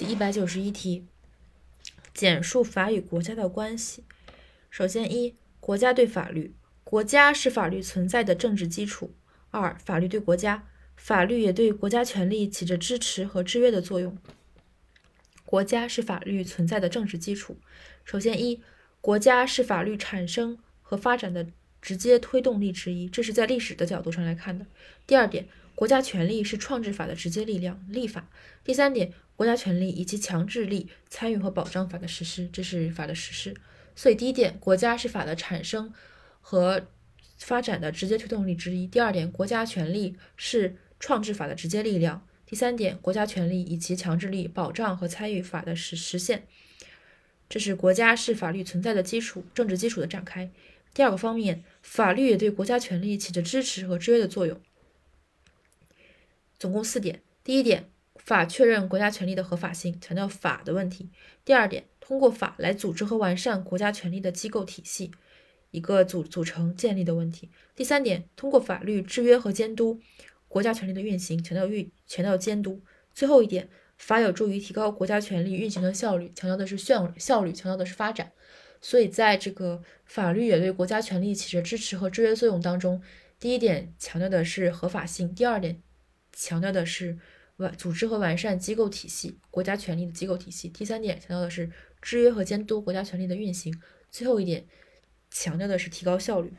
第一百九十一题，简述法与国家的关系。首先，一、国家对法律，国家是法律存在的政治基础。二、法律对国家，法律也对国家权力起着支持和制约的作用。国家是法律存在的政治基础。首先，一、国家是法律产生和发展的直接推动力之一，这是在历史的角度上来看的。第二点。国家权力是创制法的直接力量，立法。第三点，国家权力以及强制力参与和保障法的实施，这是法的实施。所以第一点，国家是法的产生和发展的直接推动力之一。第二点，国家权力是创制法的直接力量。第三点，国家权力以及强制力保障和参与法的实实现，这是国家是法律存在的基础，政治基础的展开。第二个方面，法律也对国家权力起着支持和制约的作用。总共四点：第一点，法确认国家权力的合法性，强调法的问题；第二点，通过法来组织和完善国家权力的机构体系，一个组组成建立的问题；第三点，通过法律制约和监督国家权力的运行，强调运强调监督；最后一点，法有助于提高国家权力运行的效率，强调的是效效率，强调的是发展。所以，在这个法律也对国家权力起着支持和制约作用当中，第一点强调的是合法性，第二点。强调的是完组织和完善机构体系，国家权力的机构体系。第三点强调的是制约和监督国家权力的运行。最后一点强调的是提高效率。